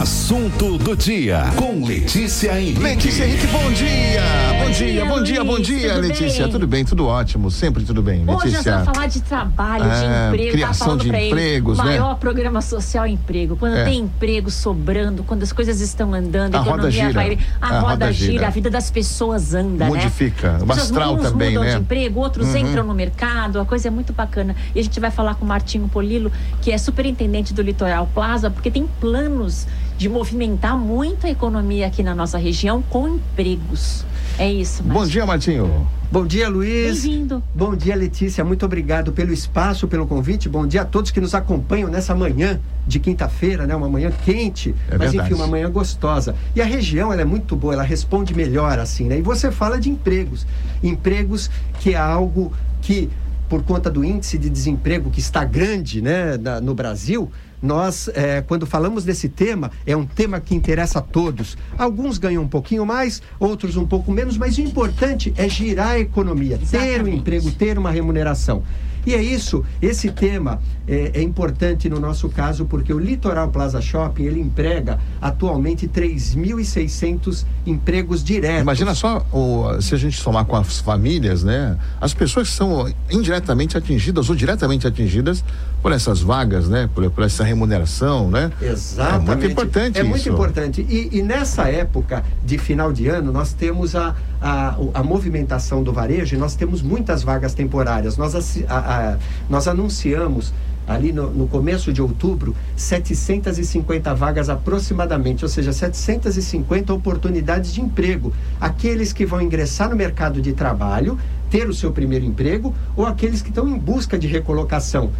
Assunto do dia com Letícia Henrique. Letícia Henrique, bom dia. Bom dia, bom dia, bom dia, tudo Letícia. bem? Tudo bem, tudo ótimo, sempre tudo bem, Hoje nós Letícia. vamos falar de trabalho, de É, emprego. criação falando de ele, empregos, o né? maior programa social é emprego. Quando É. tem emprego sobrando, quando as coisas estão andando, a, A roda economia gira. vai. A, A roda, roda gira, gira. a vida das pessoas anda, Modifica. né? O As pessoas, astral uns também, mudam né? de emprego, outros Uhum. entram no mercado, a coisa é muito bacana. E a gente vai falar com o Martinho Polilo, que é superintendente do Litoral Plaza, porque tem planos de movimentar muito a economia aqui na nossa região com empregos. É isso, Bom dia, Martinho. Bom dia, Luiz. Bem-vindo. Bom dia, Letícia. Muito obrigado pelo espaço, pelo convite. Bom dia a todos que nos acompanham nessa manhã de quinta-feira, né? Uma manhã quente, É mas verdade. enfim, uma manhã gostosa. E a região, ela é muito boa, ela responde melhor assim, né? E você fala de empregos. Empregos que é algo que por conta do índice de desemprego que está grande, né, na- no Brasil, nós, eh, quando falamos desse tema, é um tema que interessa a todos. Alguns ganham um pouquinho mais, outros um pouco menos, mas o importante é girar a economia, ter um Exatamente. emprego, ter uma remuneração. E é isso, esse tema é, é importante no nosso caso, porque o Litoral Plaza Shopping, ele emprega atualmente 3.600 empregos diretos. Imagina só o- se a gente somar com as famílias, né? As pessoas que são indiretamente atingidas ou diretamente atingidas por essas vagas, né? Por, por essa remuneração, né? Exatamente. É muito importante É muito isso. importante. E, e nessa época de final de ano, nós temos a, a, a movimentação do varejo e nós temos muitas vagas temporárias. Nós, a- a- nós anunciamos ali no, no começo de outubro 750 vagas aproximadamente, ou seja, 750 oportunidades de emprego. Aqueles que vão ingressar no mercado de trabalho, ter o seu primeiro emprego, ou aqueles que estão em busca de recolocação.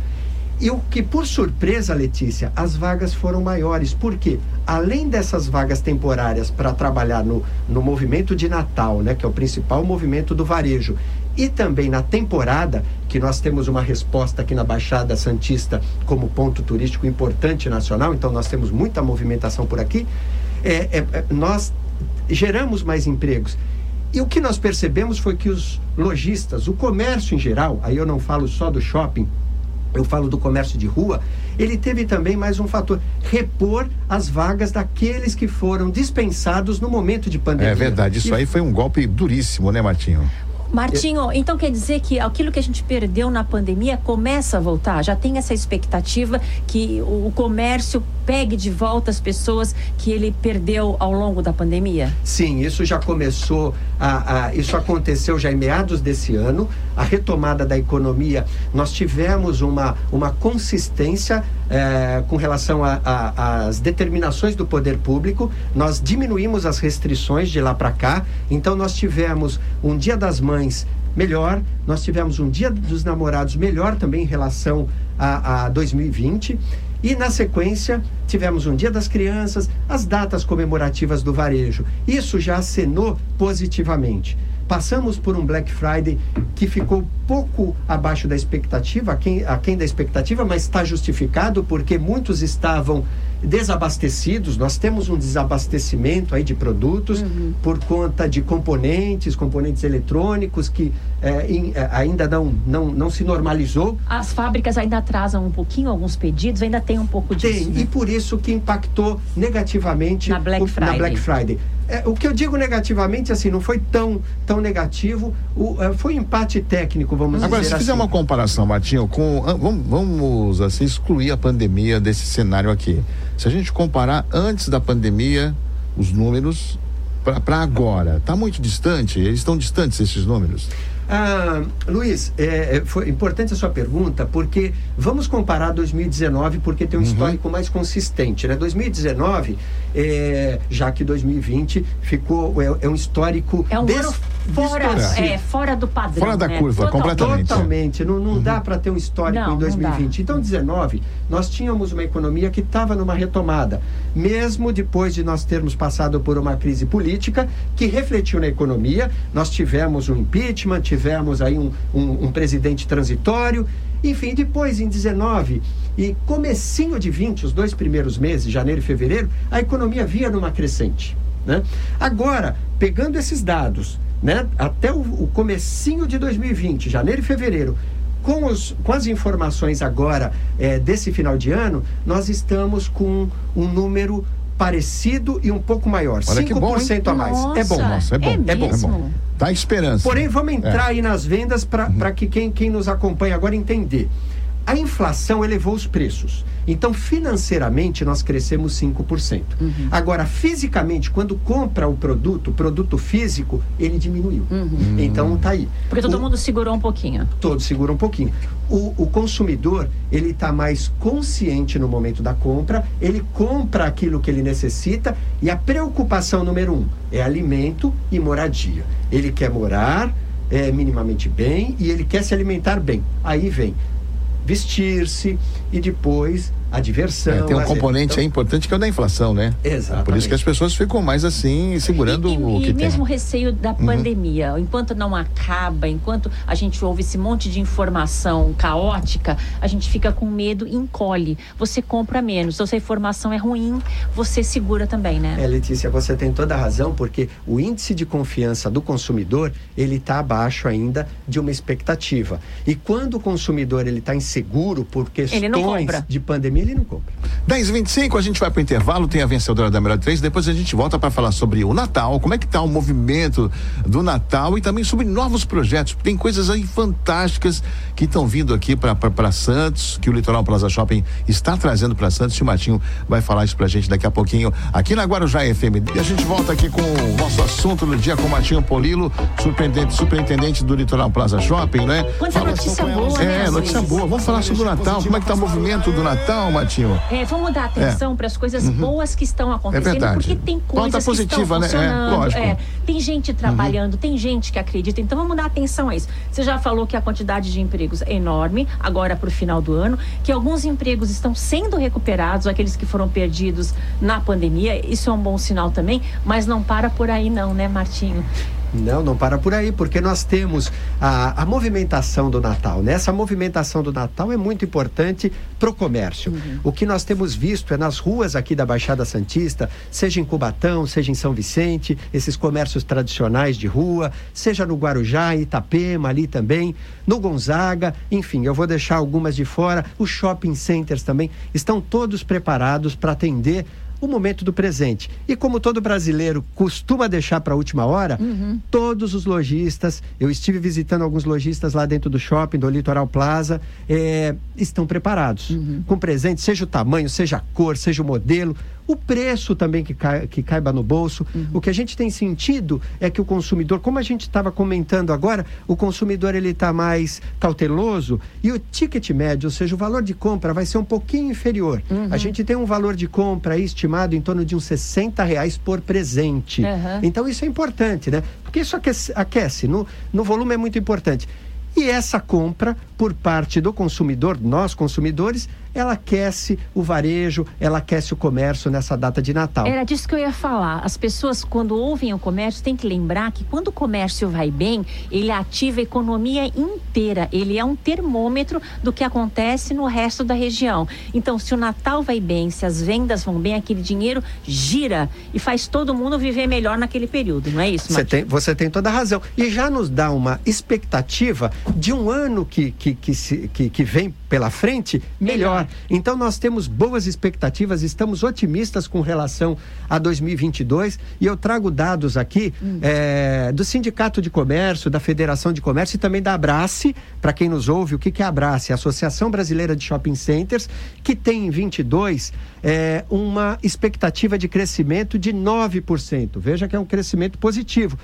E o que, por surpresa, Letícia, as vagas foram maiores. Por quê? Além dessas vagas temporárias para trabalhar no, no movimento de Natal, né, que é o principal movimento do varejo, e também na temporada, que nós temos uma resposta aqui na Baixada Santista como ponto turístico importante nacional, então nós temos muita movimentação por aqui, é, é, é, nós geramos mais empregos. E o que nós percebemos foi que os lojistas, o comércio em geral, aí eu não falo só do shopping, eu falo do comércio de rua, ele teve também mais um fator: repor as vagas daqueles que foram dispensados no momento de pandemia. É verdade, isso E aí foi um golpe duríssimo, né, Martinho? Martinho, então quer dizer que aquilo que a gente perdeu na pandemia começa a voltar? Já tem essa expectativa que o o comércio pegue de volta as pessoas que ele perdeu ao longo da pandemia? Sim, isso já começou, a, a- isso aconteceu já em meados desse ano. A retomada da economia, nós tivemos uma, uma consistência eh, com relação às determinações do poder público. Nós diminuímos as restrições de lá para cá. Então, nós tivemos um Dia das Mães melhor, nós tivemos um Dia dos Namorados melhor também em relação a, a 2020. E na sequência, tivemos um Dia das Crianças, as datas comemorativas do varejo. Isso já acenou positivamente. Passamos por um Black Friday que ficou pouco abaixo da expectativa, aquém, aquém da expectativa, mas está justificado porque muitos estavam desabastecidos. Nós temos um desabastecimento aí de produtos por conta de componentes, componentes eletrônicos que eh, em- eh, ainda não, não, não se normalizou. As fábricas ainda atrasam um pouquinho alguns pedidos, ainda tem um pouco disso. Tem, né? e por isso que impactou negativamente Na Black o- Friday. Black Friday. É, o que eu digo negativamente, assim, não foi tão, tão negativo, o, é, foi um empate técnico, vamos Agora, se dizer fizer assim. uma comparação, Martinho, com. ah, Vamos, vamos assim, excluir a pandemia desse cenário aqui. Se a gente comparar antes da pandemia, os números para agora, está muito distante? Eles estão distantes esses números? Ah, Luiz, é, é, foi importante a sua pergunta, porque vamos comparar 2019, porque tem um histórico mais consistente. Né? 2019, é, já que 2020 ficou, é, é um histórico É um des- ano fora, é, fora do padrão. Fora da né? curva, Total- completamente. Totalmente, não, não dá para ter um histórico Não, em não 2020. Então, 19, nós tínhamos uma economia que estava numa retomada, mesmo depois de nós termos passado por uma crise política que refletiu na economia. Nós tivemos um impeachment, tivemos aí um, um, um presidente transitório. Enfim, depois em 19 e comecinho de 20, os dois primeiros meses, janeiro e fevereiro, a economia via numa crescente. Né? Agora, pegando esses dados, né, até o, o comecinho de 2020, janeiro e fevereiro, com, os, com as informações agora eh, desse final de ano, nós estamos com um número parecido e um pouco maior. Olha que 5% bom, hein? a mais. é bom. Nossa, é bom, é é bom, é bom. Dá esperança. Porém, vamos entrar É. aí nas vendas para que quem, quem nos acompanha agora entender. A inflação elevou os preços. Então, financeiramente, nós crescemos 5%. Uhum. Agora, fisicamente, quando compra o produto, produto físico, ele diminuiu. Uhum. Então, tá aí. Porque todo O- mundo segurou um pouquinho. Todos segura um pouquinho. O, o consumidor, ele está mais consciente no momento da compra, ele compra aquilo que ele necessita e a preocupação número um é alimento e moradia. Ele quer morar é, minimamente bem e ele quer se alimentar bem. Aí vem vestir-se e depois a diversão. É, tem um lazer. componente Então, aí importante que é o da inflação, né? Exatamente. Por isso que as pessoas ficam mais assim, segurando e, e- o que e tem. mesmo o receio da Uhum. pandemia, enquanto não acaba, enquanto a gente ouve esse monte de informação caótica, a gente fica com medo e encolhe. Você compra menos. Se essa informação é ruim, você segura também, né? É, Letícia, você tem toda a razão, porque o índice de confiança do consumidor, ele está abaixo ainda de uma expectativa. E quando o consumidor ele está inseguro por Ele não questões de pandemia, ele não compra. 10h25, a gente vai pro intervalo, tem a vencedora da melhor de três, depois a gente volta para falar sobre o Natal, como é que tá o movimento do Natal e também sobre novos projetos. Tem coisas aí fantásticas que estão vindo aqui para Santos, que o Litoral Plaza Shopping está trazendo para Santos. E o Martinho vai falar isso pra gente daqui a pouquinho aqui na Guarujá FM. E a gente volta aqui com o nosso assunto do dia com o Martinho Polilo, superintendente, superintendente do Litoral Plaza Shopping, né? Quanta Fala- notícia boa, né, É, notícia boa. Vamos falar sobre o Natal. Como é que tá o movimento do Natal, Martinho? É, vamos dar atenção para as coisas boas que estão acontecendo, Uhum. É porque tem coisas positiva, que né? estão É, funcionando. lógico. Uhum. tem gente trabalhando, tem gente que acredita. Então vamos dar atenção a isso. Você já falou que a quantidade de empregos é enorme agora para o final do ano, que alguns empregos estão sendo recuperados, aqueles que foram perdidos na pandemia. Isso é um bom sinal também, mas não para por aí não, né, Martinho? Não, não para por aí, porque nós temos a, a movimentação do Natal. Né? Essa movimentação do Natal é muito importante para o comércio. O que nós temos visto é nas ruas aqui da Baixada Santista, seja em Cubatão, seja em São Vicente, esses comércios tradicionais de rua, seja no Guarujá, Itapema, ali também, no Gonzaga, enfim, eu vou deixar algumas de fora. Os shopping centers também estão todos preparados para atender o momento do presente. E como todo brasileiro costuma deixar para a última hora, todos os lojistas, eu estive visitando alguns lojistas lá dentro do shopping, do Litoral Plaza, eh, estão preparados. Com presente, seja o tamanho, seja a cor, seja o modelo, o preço também que, cai- que caiba no bolso. O que a gente tem sentido é que o consumidor, como a gente estava comentando agora, o consumidor ele está mais cauteloso e o ticket médio, ou seja, o valor de compra vai ser um pouquinho inferior. A gente tem um valor de compra estimado em torno de uns 60 reais por presente. Aham. Então isso é importante, né? Porque isso aquece, aquece no, no volume é muito importante. E essa compra por parte do consumidor, nós consumidores, ela aquece o varejo, ela aquece o comércio nessa data de Natal. Era disso que eu ia falar. As pessoas, quando ouvem o comércio, têm que lembrar que quando o comércio vai bem, ele ativa a economia inteira. Ele é um termômetro do que acontece no resto da região. Então, se o Natal vai bem, se as vendas vão bem, aquele dinheiro gira e faz todo mundo viver melhor naquele período, não é isso, Você tem, você tem toda a razão. E já nos dá uma expectativa de um ano que, que, que, se- que, que vem pela frente melhor. Então nós temos boas expectativas, estamos otimistas com relação a 2022 e eu trago dados aqui eh, do Sindicato de Comércio, da Federação de Comércio e também da Abrace, para quem nos ouve, o que, que é a Abrace? A Associação Brasileira de Shopping Centers, que tem em 22 eh, uma expectativa de crescimento de 9%. Veja que é um crescimento positivo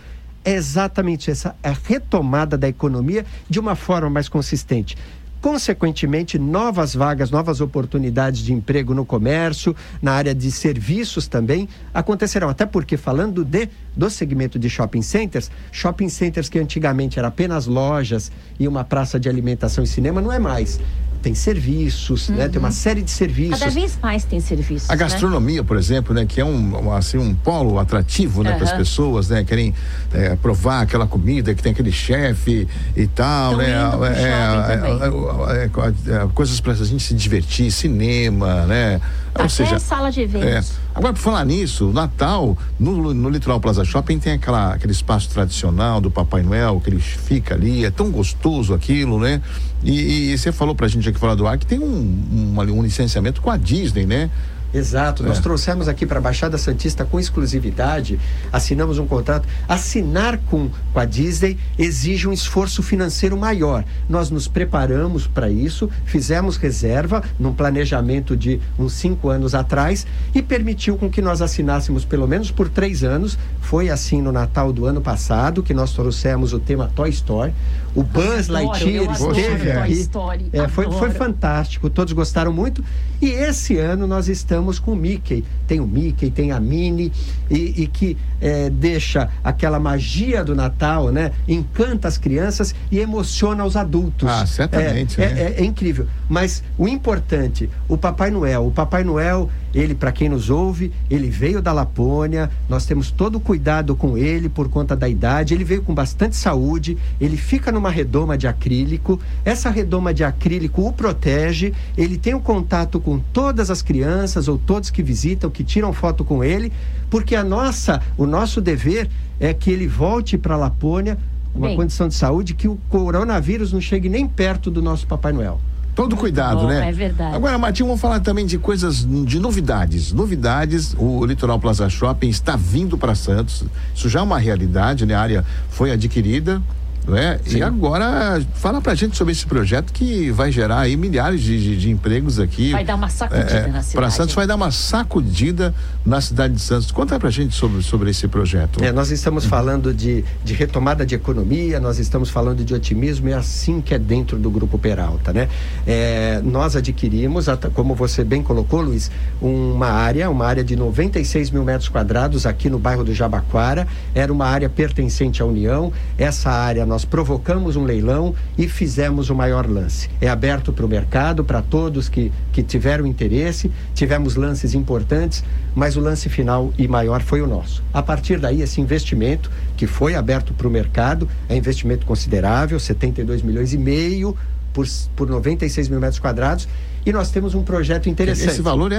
é exatamente essa a retomada da economia de uma forma mais consistente. Consequentemente, novas vagas, novas oportunidades de emprego no comércio, na área de serviços também acontecerão. Até porque, falando de, do segmento de shopping centers, shopping centers que antigamente era apenas lojas e uma praça de alimentação e cinema, não é mais. Tem serviços, né? tem uma série de serviços. Cada vez mais tem serviços. A né? gastronomia, por exemplo, né, que é um, assim, um polo atrativo né, para as pessoas, né, querem é, provar aquela comida que tem aquele chefe e tal, Tão né, é, é, é, é, é, coisas para a gente se divertir, cinema, né, ou Até seja, sala de é. eventos. Agora, por falar nisso, Natal, no, no Litoral Plaza Shopping tem aquela, aquele espaço tradicional do Papai Noel, que ele fica ali, é tão gostoso aquilo, né? E, e você falou pra gente aqui fora do ar que tem um, um, um licenciamento com a Disney, né? Exato, nós É. trouxemos aqui para a Baixada Santista com exclusividade, assinamos um contrato. Assinar com, com a Disney exige um esforço financeiro maior. Nós nos preparamos para isso, fizemos reserva num planejamento de uns cinco anos atrás e permitiu com que nós assinássemos pelo menos por três anos. Foi assim no Natal do ano passado que nós trouxemos o tema Toy Story. O Buzz Adoro, Lightyear esteve aqui. Story, É, foi, foi fantástico, todos gostaram muito. E esse ano nós estamos com o Mickey. Tem o Mickey, tem a Minnie, e, e que é, deixa aquela magia do Natal, né? Encanta as crianças e emociona os adultos. Ah, certamente, É, né? é- é incrível. Mas o importante, o Papai Noel. O Papai Noel, ele, para quem nos ouve, ele veio da Lapônia, nós temos todo o cuidado com ele por conta da idade. Ele veio com bastante saúde, ele fica numa redoma de acrílico. Essa redoma de acrílico o protege, ele tem o contato com todas as crianças ou todos que visitam, que tiram foto com ele, porque a nossa, o nosso dever é que ele volte para Lapônia uma Bem. condição de saúde que o coronavírus não chegue nem perto do nosso Papai Noel. Todo cuidado, bom, né? é verdade. Agora, Martinho, vamos falar também de coisas, de novidades. Novidades, o Litoral Plaza Shopping está vindo para Santos. Isso já é uma realidade, né? A área foi adquirida, não é? E agora, fala pra gente sobre esse projeto que vai gerar aí milhares de, de- de empregos aqui. Vai dar uma sacudida na Para cidade. Santos vai dar uma sacudida na cidade de Santos. Conta pra gente sobre, sobre esse projeto. É, nós estamos falando de, de retomada de economia, nós estamos falando de otimismo, é assim que é dentro do Grupo Peralta, né? É, nós adquirimos, como você bem colocou, Luiz, uma área, uma área de 96 mil metros quadrados aqui no bairro do Jabaquara, era uma área pertencente à União, essa área nós provocamos um leilão e fizemos o maior lance. É aberto para o mercado, para todos que, que tiveram interesse, tivemos lances importantes, mas o lance final e maior foi o nosso. A partir daí, esse investimento que foi aberto para o mercado é investimento considerável, 72 milhões e meio por, por 96 mil metros quadrados, e nós temos um projeto interessante. Esse valor é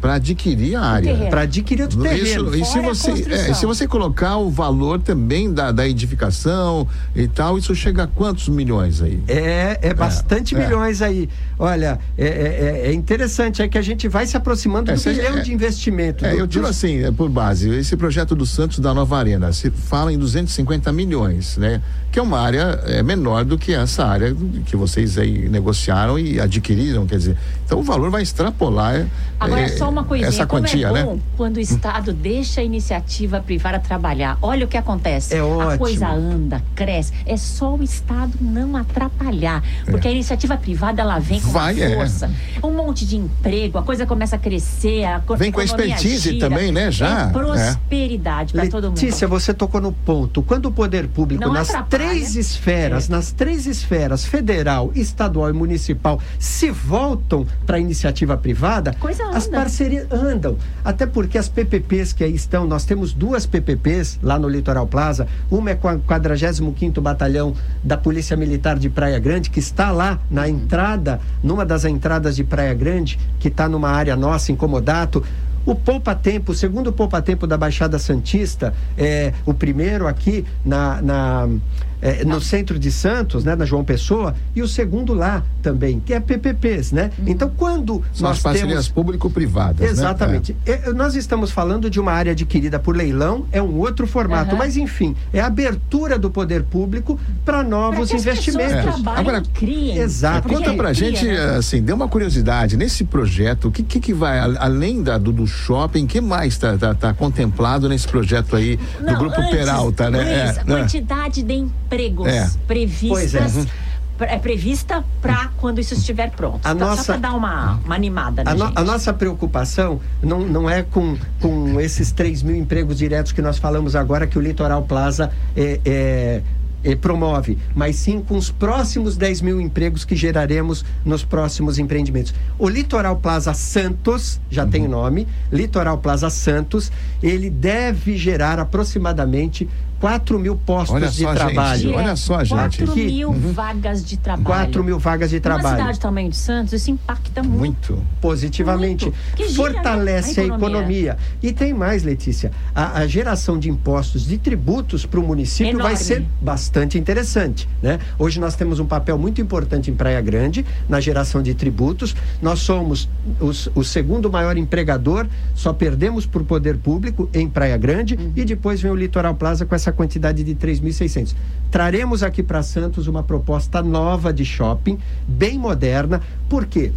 para adquirir a área. Para adquirir o terreno. Isso, e se você, é, se você colocar o valor também da, da edificação e tal, isso chega a quantos milhões aí? É, é bastante é. milhões aí. Olha, é, é- é interessante, é que a gente vai se aproximando É, do cê- bilhão é- de investimento. É, do- eu tiro dos- assim, é, por base, esse projeto do Santos da Nova Arena, se fala em 250 milhões, né? Que é uma área é, menor do que essa área que vocês aí negociaram e adquiriram, quer dizer. Então o valor vai extrapolar Agora, é, só uma coisinha. essa Como quantia, é né? bom quando o Estado deixa a iniciativa privada trabalhar. Olha o que acontece. É A ótimo. coisa anda, cresce. É só o Estado não atrapalhar. Porque a iniciativa privada, ela vem com É. Vai, é. força. Um monte de emprego, a coisa começa a crescer. A Vem com a expertise gira. também, né? Já, É prosperidade para todo mundo. Letícia, você tocou no ponto. Quando o poder público, Não nas atrapalha. três esferas, É. nas três esferas, federal, estadual e municipal, se voltam para a iniciativa privada, Coisa as anda. parcerias andam. Até porque as PPPs que aí estão, nós temos duas PPPs lá no Litoral Plaza. Uma é com o 45º Batalhão da Polícia Militar de Praia Grande, que está lá na entrada, numa das entradas de Praia Grande, que está numa área nossa, em Comodato. O Poupa Tempo, o segundo Poupa Tempo da Baixada Santista, é o primeiro aqui na, na, é, no centro de Santos, né, na João Pessoa, e o segundo lá também, que é PPPs, né? Então, quando São nós as parcerias temos público-privadas. né? Exatamente. É, nós estamos falando de uma área adquirida por leilão, é um outro formato, Aham. mas enfim, é a abertura do poder público para Pra novos que as investimentos. trabalhem Agora, criem. Exato. Porque Conta pra cria, gente, né? assim, dê uma curiosidade, nesse projeto, o que, que, que vai, além da, do, do shopping, o que mais está tá, tá contemplado nesse projeto aí do Não, Grupo antes, Peralta, né? Luiz, É, a né? quantidade de empregos É. Pois é. previstas. É prevista para quando isso estiver pronto. A Então, nossa- Só para dar uma, uma animada na A, no- gente. a nossa preocupação não, não é com, com esses 3 mil empregos diretos que nós falamos agora que o Litoral Plaza é, é, é, promove, mas sim com os próximos 10 mil empregos que geraremos nos próximos empreendimentos. O Litoral Plaza Santos, já tem nome, Litoral Plaza Santos, ele deve gerar aproximadamente 4 mil postos Olha de trabalho. gente, olha só, gente. 4 Aqui. mil Uhum. vagas de trabalho. 4 mil vagas de trabalho. cidade do tamanho de Santos, isso impacta muito. Muito. positivamente. Muito. Que gira, Fortalece né, a a economia. economia. E tem mais, Letícia. A, a geração de impostos, de tributos para o município vai Enorme. ser bastante interessante. Né? Hoje nós temos um papel muito importante em Praia Grande na geração de tributos. Nós somos os- o segundo maior empregador, só perdemos por poder público em Praia Grande Uhum. e depois vem o Litoral Plaza com essa quantidade de 3.600. Traremos aqui para Santos uma proposta nova de shopping, bem moderna. Por quê?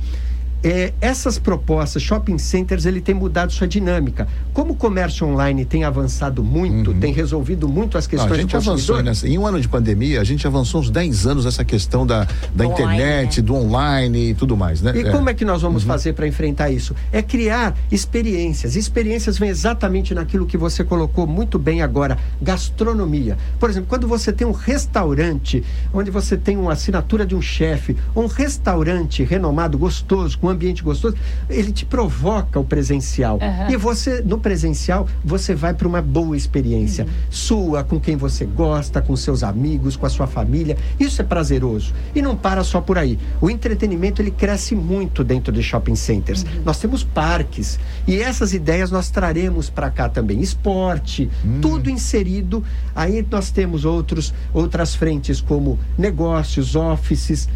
É, essas propostas, shopping centers, ele tem mudado sua dinâmica. Como o comércio online tem avançado muito, tem resolvido muito as Não, questões a gente do avançou nessa. Em um ano de pandemia, a gente avançou uns 10 anos nessa questão da, da Do online, internet, né? do online e tudo mais, né? E como é que nós vamos fazer para enfrentar isso? É criar experiências. Experiências vem exatamente naquilo que você colocou muito bem agora, gastronomia. Por exemplo, quando você tem um restaurante, onde você tem uma assinatura de um chefe, um restaurante renomado, gostoso, com ambiente gostoso, ele te provoca o presencial. Aham. E você, no presencial, você vai para uma boa experiência. Sua, com quem você gosta, com seus amigos, com a sua família. Isso é prazeroso. E não para só por aí. O entretenimento, ele cresce muito dentro de shopping centers. Nós temos parques. E essas ideias nós traremos para cá também. Esporte, tudo inserido. Aí nós temos outros, outras frentes como negócios, offices,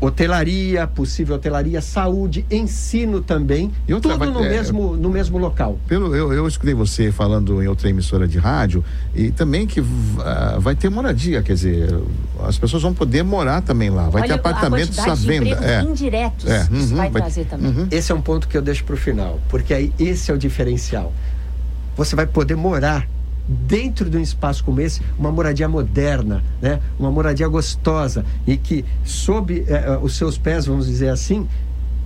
hotelaria, possível hotelaria, saúde, ensino também. E outra, tudo vai- no, é, mesmo, no mesmo local. Pelo, eu, eu escutei você falando em outra emissora de rádio e também que ah, vai ter moradia, quer dizer, as pessoas vão poder morar também lá, vai Olha ter apartamentos à de venda. É. indiretos É, isso uhum, vai vai- trazer também. uhum. Esse é um ponto que eu deixo para o final, porque aí esse é o diferencial. Você vai poder morar dentro de um espaço como esse, uma moradia moderna, né? Uma moradia gostosa e que sob eh, eh, os seus pés, vamos dizer assim,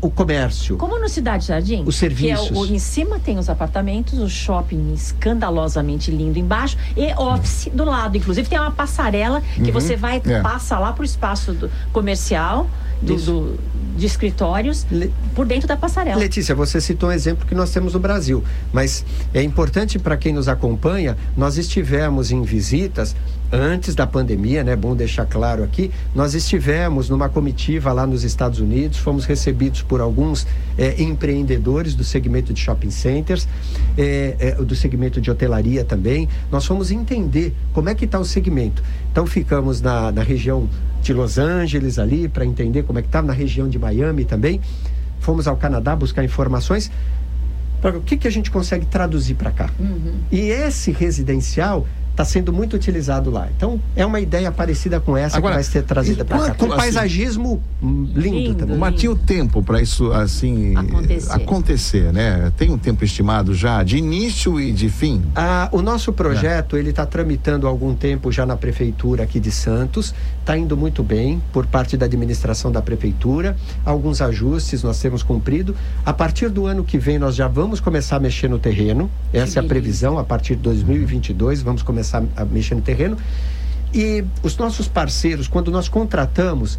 o comércio. Como no Cidade Jardim, Os serviços. que é o, em cima tem os apartamentos, o shopping escandalosamente lindo embaixo e office do lado. Inclusive tem uma passarela que você vai É. passa lá pro espaço do- comercial do, do- de escritórios Le- por dentro da passarela. Letícia, você citou um exemplo que nós temos no Brasil, mas é importante para quem nos acompanha, nós estivemos em visitas antes da pandemia, né? Bom deixar claro aqui, nós estivemos numa comitiva lá nos Estados Unidos, fomos recebidos por alguns eh, empreendedores do segmento de shopping centers, eh, eh, do segmento de hotelaria também. Nós fomos entender como é que está o segmento. Então ficamos na, na região de Los Angeles ali para entender como é que está na região de Miami também. Fomos ao Canadá buscar informações. Pra, o que, que a gente consegue traduzir para cá? E esse residencial está sendo muito utilizado lá. Então, é uma ideia parecida com essa Agora, que vai ser trazida para cá. Com assim, paisagismo lindo, Lindo. também. Mas tinha o tempo para isso assim Acontecer. acontecer, né? Tem um tempo estimado já de início e de fim. Ah, o nosso projeto ele está tramitando há algum tempo já na prefeitura aqui de Santos, está indo muito bem por parte da administração da prefeitura. Alguns ajustes nós temos cumprido. A partir do ano que vem nós já vamos começar a mexer no terreno. Essa é a previsão. A partir de 2022 vamos começar a mexer no terreno. E os nossos parceiros, quando nós contratamos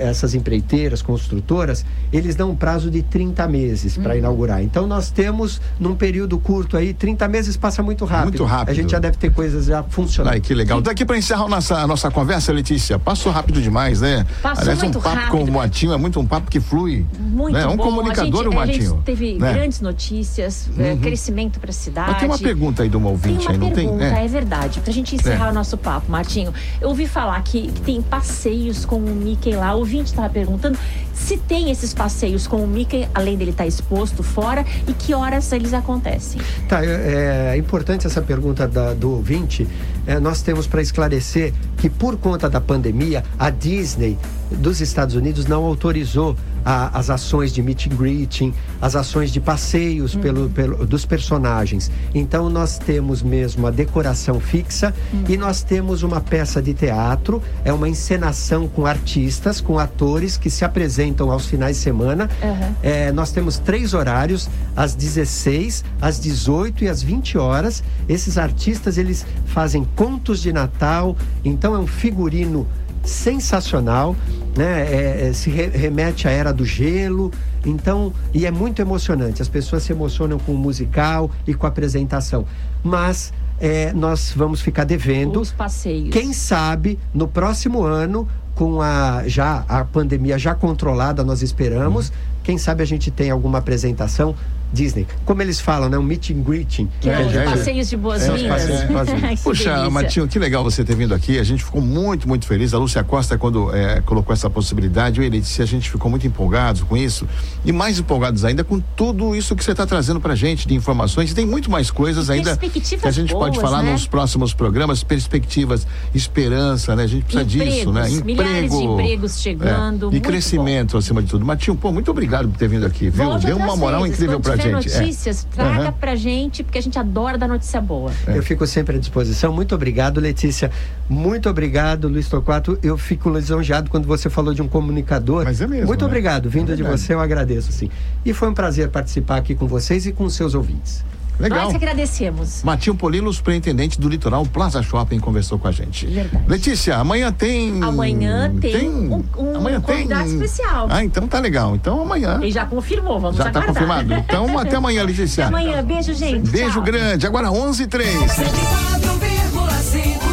essas empreiteiras, construtoras, eles dão um prazo de 30 meses para Uhum. inaugurar. Então nós temos, num período curto aí, 30 meses passa muito rápido. Muito rápido. A gente já deve ter coisas já funcionando. Ai, que legal. Daqui para encerrar a nossa, a nossa conversa, Letícia, passou rápido demais, né? Passou Aliás, um muito papo rápido. com o Moatinho é muito um papo que flui. Muito né? É um bom. comunicador, a gente, o a gente teve né? grandes notícias, eh, crescimento para a cidade. Mas tem uma pergunta aí de uma Tem ouvinte uma aí, não pergunta, tem? é. verdade. Pra gente encerrar É. o nosso papo, Martinho. Eu ouvi falar que, que tem passeios com o Mickey lá. O ouvinte estava perguntando se tem esses passeios com o Mickey, além dele estar exposto fora, e que horas eles acontecem. Tá, é, é importante essa pergunta da- do ouvinte. É, nós temos para esclarecer que, por conta da pandemia, a Disney dos Estados Unidos não autorizou a- as ações de meet and greeting, as ações de passeios pelo, pelo- dos personagens. Então, nós temos mesmo a decoração fixa e nós temos uma peça de teatro, é uma encenação com artistas, com atores que se apresentam aos finais de semana. Aham. É, nós temos três horários, às 16, às 18 e às 20 horas. Esses artistas, eles fazem contos de Natal, então é um figurino sensacional, né? É, é, se re- remete à era do gelo, então, e é muito emocionante. As pessoas se emocionam com o musical e com a apresentação. Mas é, nós vamos ficar devendo. Os passeios. Quem sabe no próximo ano, com a já a pandemia já controlada, nós esperamos. Quem sabe a gente tem alguma apresentação Disney. Como eles falam, né? Um meet and greeting. Que é, É, é. passeios de boas-vindas. É, que Puxa. Matinho, que legal você ter vindo aqui. A gente ficou muito, muito feliz. A Lúcia Costa, quando é, colocou essa possibilidade, eu e Letícia, a gente ficou muito empolgados com isso. E mais empolgados ainda com tudo isso que você está trazendo pra gente de informações. E tem muito mais coisas E ainda que a gente pode boas, falar né? nos próximos programas. Perspectivas, esperança, né? A gente precisa disso, né? Empregos, milhares de empregos chegando, É. E muito crescimento, acima de tudo. Matinho, pô, muito obrigado por ter vindo aqui, viu? Volte Deu uma moral vezes. incrível Quando pra tiver gente. É. notícias, traga Aham. pra gente, porque a gente adora dar notícia boa. Eu fico sempre à disposição. Muito obrigado, Letícia. Muito obrigado, Luiz Torquato. Eu fico lisonjeado quando você falou de um comunicador. Mas é mesmo, Muito né? obrigado. Vindo É de você, eu agradeço, sim. E foi um prazer participar aqui com vocês e com os seus ouvintes. Legal. Nós que agradecemos. Matinho Polilo, superintendente do Litoral Plaza Shopping, conversou com a gente. Verdade. Letícia, amanhã tem. Amanhã tem um- um amanhã convidado especial. Ah, então tá legal. Então amanhã. Ele já confirmou, vamos Já tá aguardar. confirmado. Então até amanhã, Letícia. Até amanhã. Beijo, gente. Beijo Tchau. grande. Agora 11 h 03 104,9